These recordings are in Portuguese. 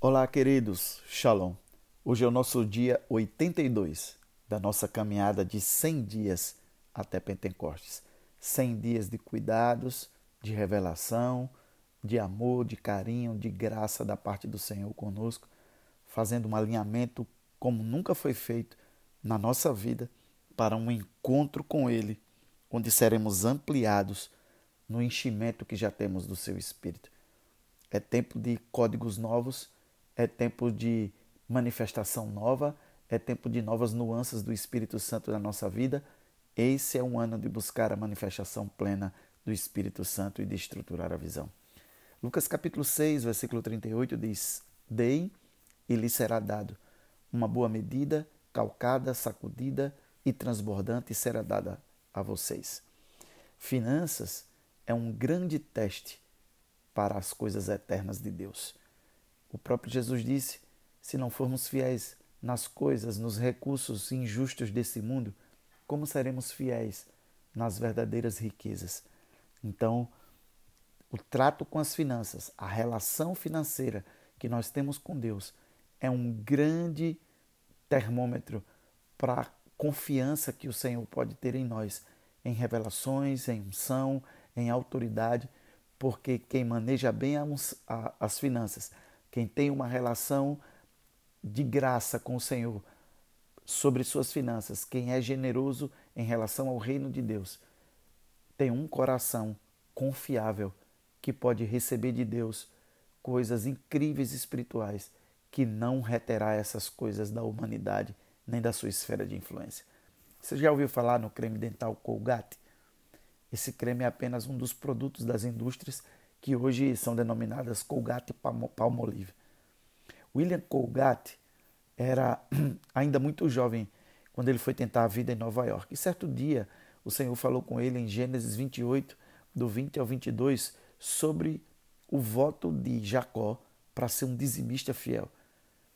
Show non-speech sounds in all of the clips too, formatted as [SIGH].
Olá, queridos. Shalom. Hoje é o nosso dia 82 da nossa caminhada de 100 dias até Pentecostes. 100 dias de cuidados, de revelação, de amor, de carinho, de graça da parte do Senhor conosco, fazendo um alinhamento como nunca foi feito na nossa vida para um encontro com Ele, onde seremos ampliados no enchimento que já temos do Seu Espírito. É tempo de códigos novos é tempo de manifestação nova, é tempo de novas nuances do Espírito Santo na nossa vida. Esse é um ano de buscar a manifestação plena do Espírito Santo e de estruturar a visão. Lucas capítulo 6, versículo 38 diz: Dei e lhe será dado. Uma boa medida, calcada, sacudida e transbordante será dada a vocês. Finanças é um grande teste para as coisas eternas de Deus. O próprio Jesus disse: se não formos fiéis nas coisas, nos recursos injustos desse mundo, como seremos fiéis nas verdadeiras riquezas? Então, o trato com as finanças, a relação financeira que nós temos com Deus é um grande termômetro para a confiança que o Senhor pode ter em nós, em revelações, em unção, em autoridade, porque quem maneja bem as finanças quem tem uma relação de graça com o Senhor sobre suas finanças, quem é generoso em relação ao reino de Deus, tem um coração confiável que pode receber de Deus coisas incríveis espirituais que não reterá essas coisas da humanidade nem da sua esfera de influência. Você já ouviu falar no creme dental Colgate? Esse creme é apenas um dos produtos das indústrias que hoje são denominadas Colgate Palmolive. William Colgate era [CLEARS THROAT] ainda muito jovem quando ele foi tentar a vida em Nova York. E certo dia, o Senhor falou com ele em Gênesis 28, do 20 ao 22, sobre o voto de Jacó para ser um dizimista fiel.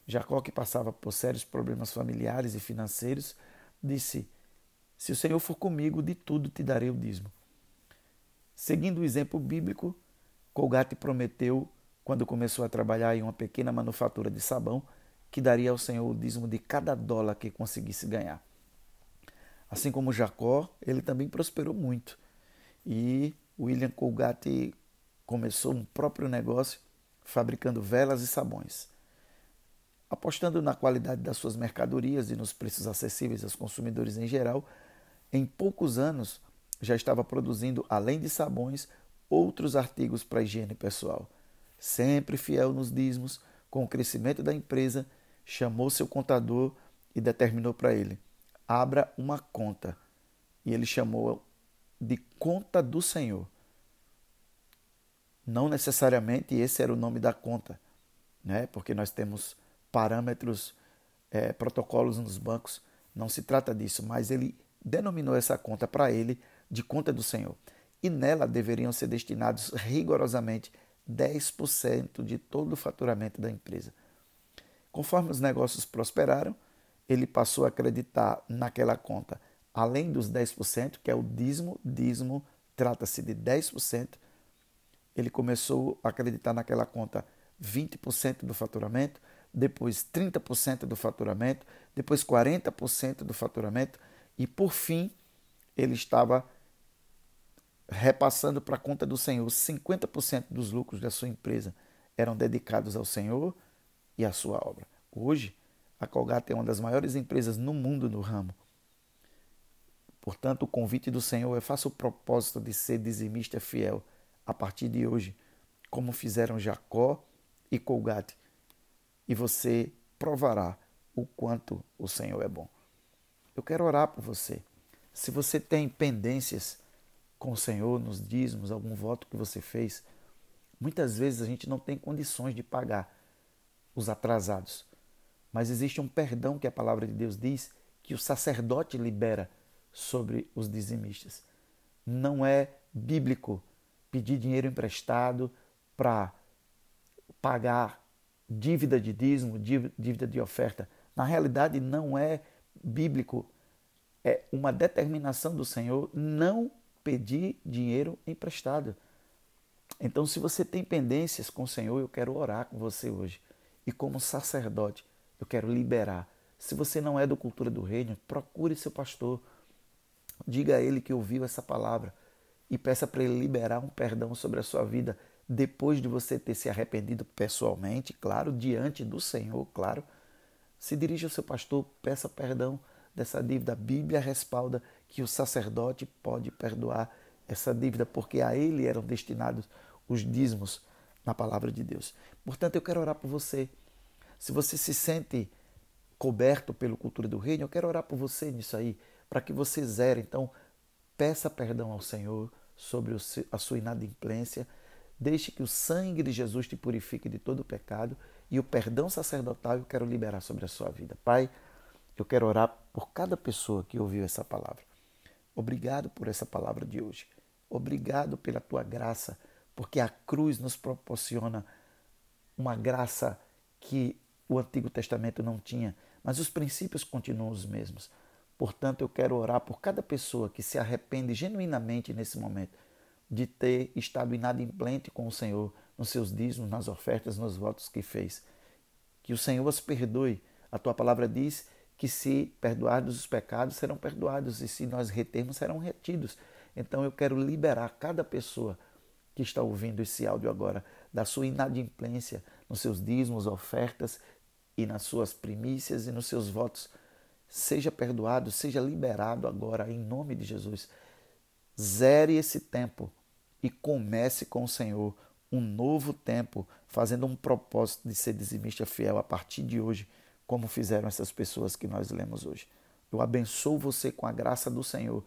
Jacó, que passava por sérios problemas familiares e financeiros, disse: Se o Senhor for comigo, de tudo te darei o dízimo. Seguindo o exemplo bíblico, Colgate prometeu, quando começou a trabalhar em uma pequena manufatura de sabão, que daria ao Senhor o dízimo de cada dólar que conseguisse ganhar. Assim como Jacó, ele também prosperou muito. E William Colgate começou um próprio negócio fabricando velas e sabões. Apostando na qualidade das suas mercadorias e nos preços acessíveis aos consumidores em geral, em poucos anos já estava produzindo, além de sabões, outros artigos para higiene pessoal. Sempre fiel nos dízimos, com o crescimento da empresa, chamou seu contador e determinou para ele: abra uma conta. E ele chamou de conta do Senhor. Não necessariamente esse era o nome da conta, né? porque nós temos parâmetros, é, protocolos nos bancos, não se trata disso, mas ele denominou essa conta para ele de conta do Senhor e nela deveriam ser destinados rigorosamente 10% de todo o faturamento da empresa. Conforme os negócios prosperaram, ele passou a acreditar naquela conta, além dos 10%, que é o dízimo, dízimo trata-se de 10%, ele começou a acreditar naquela conta 20% do faturamento, depois 30% do faturamento, depois 40% do faturamento e por fim ele estava repassando para a conta do Senhor 50% dos lucros da sua empresa eram dedicados ao Senhor e à sua obra. Hoje, a Colgate é uma das maiores empresas no mundo no ramo. Portanto, o convite do Senhor é faça o propósito de ser dizimista fiel a partir de hoje, como fizeram Jacó e Colgate, e você provará o quanto o Senhor é bom. Eu quero orar por você. Se você tem pendências com o Senhor nos dízimos, algum voto que você fez, muitas vezes a gente não tem condições de pagar os atrasados. Mas existe um perdão que a palavra de Deus diz que o sacerdote libera sobre os dizimistas. Não é bíblico pedir dinheiro emprestado para pagar dívida de dízimo, dívida de oferta. Na realidade, não é bíblico. É uma determinação do Senhor não pedir dinheiro emprestado. Então, se você tem pendências com o Senhor, eu quero orar com você hoje E como sacerdote, eu quero liberar. Se você não é do cultura do reino, procure seu pastor. Diga a ele que ouviu essa palavra e peça para ele liberar um perdão sobre a sua vida depois de você ter se arrependido pessoalmente, claro, diante do Senhor, claro. Se dirija ao seu pastor, peça perdão dessa dívida. A Bíblia respalda que o sacerdote pode perdoar essa dívida, porque a ele eram destinados os dízimos na palavra de Deus. Portanto, eu quero orar por você. Se você se sente coberto pelo cultura do reino, eu quero orar por você nisso aí, para que você zere. Então, peça perdão ao Senhor sobre a sua inadimplência. Deixe que o sangue de Jesus te purifique de todo o pecado e o perdão sacerdotal eu quero liberar sobre a sua vida. Pai, eu quero orar por cada pessoa que ouviu essa palavra. Obrigado por essa palavra de hoje. Obrigado pela tua graça, porque a cruz nos proporciona uma graça que o Antigo Testamento não tinha, mas os princípios continuam os mesmos. Portanto, eu quero orar por cada pessoa que se arrepende genuinamente nesse momento de ter estado inadimplente com o Senhor nos seus dízimos, nas ofertas, nos votos que fez. Que o Senhor os perdoe. A tua palavra diz que se perdoarmos os pecados, serão perdoados, e se nós retermos, serão retidos. Então eu quero liberar cada pessoa que está ouvindo esse áudio agora da sua inadimplência nos seus dízimos, ofertas e nas suas primícias e nos seus votos. Seja perdoado, seja liberado agora em nome de Jesus. Zere esse tempo e comece com o Senhor um novo tempo, fazendo um propósito de ser dizimista fiel a partir de hoje como fizeram essas pessoas que nós lemos hoje. Eu abençoo você com a graça do Senhor.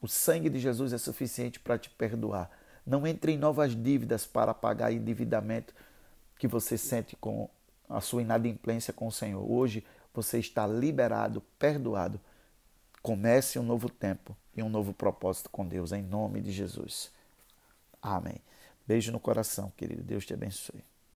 O sangue de Jesus é suficiente para te perdoar. Não entre em novas dívidas para pagar endividamento que você sente com a sua inadimplência com o Senhor. Hoje você está liberado, perdoado. Comece um novo tempo e um novo propósito com Deus, em nome de Jesus. Amém. Beijo no coração, querido. Deus te abençoe.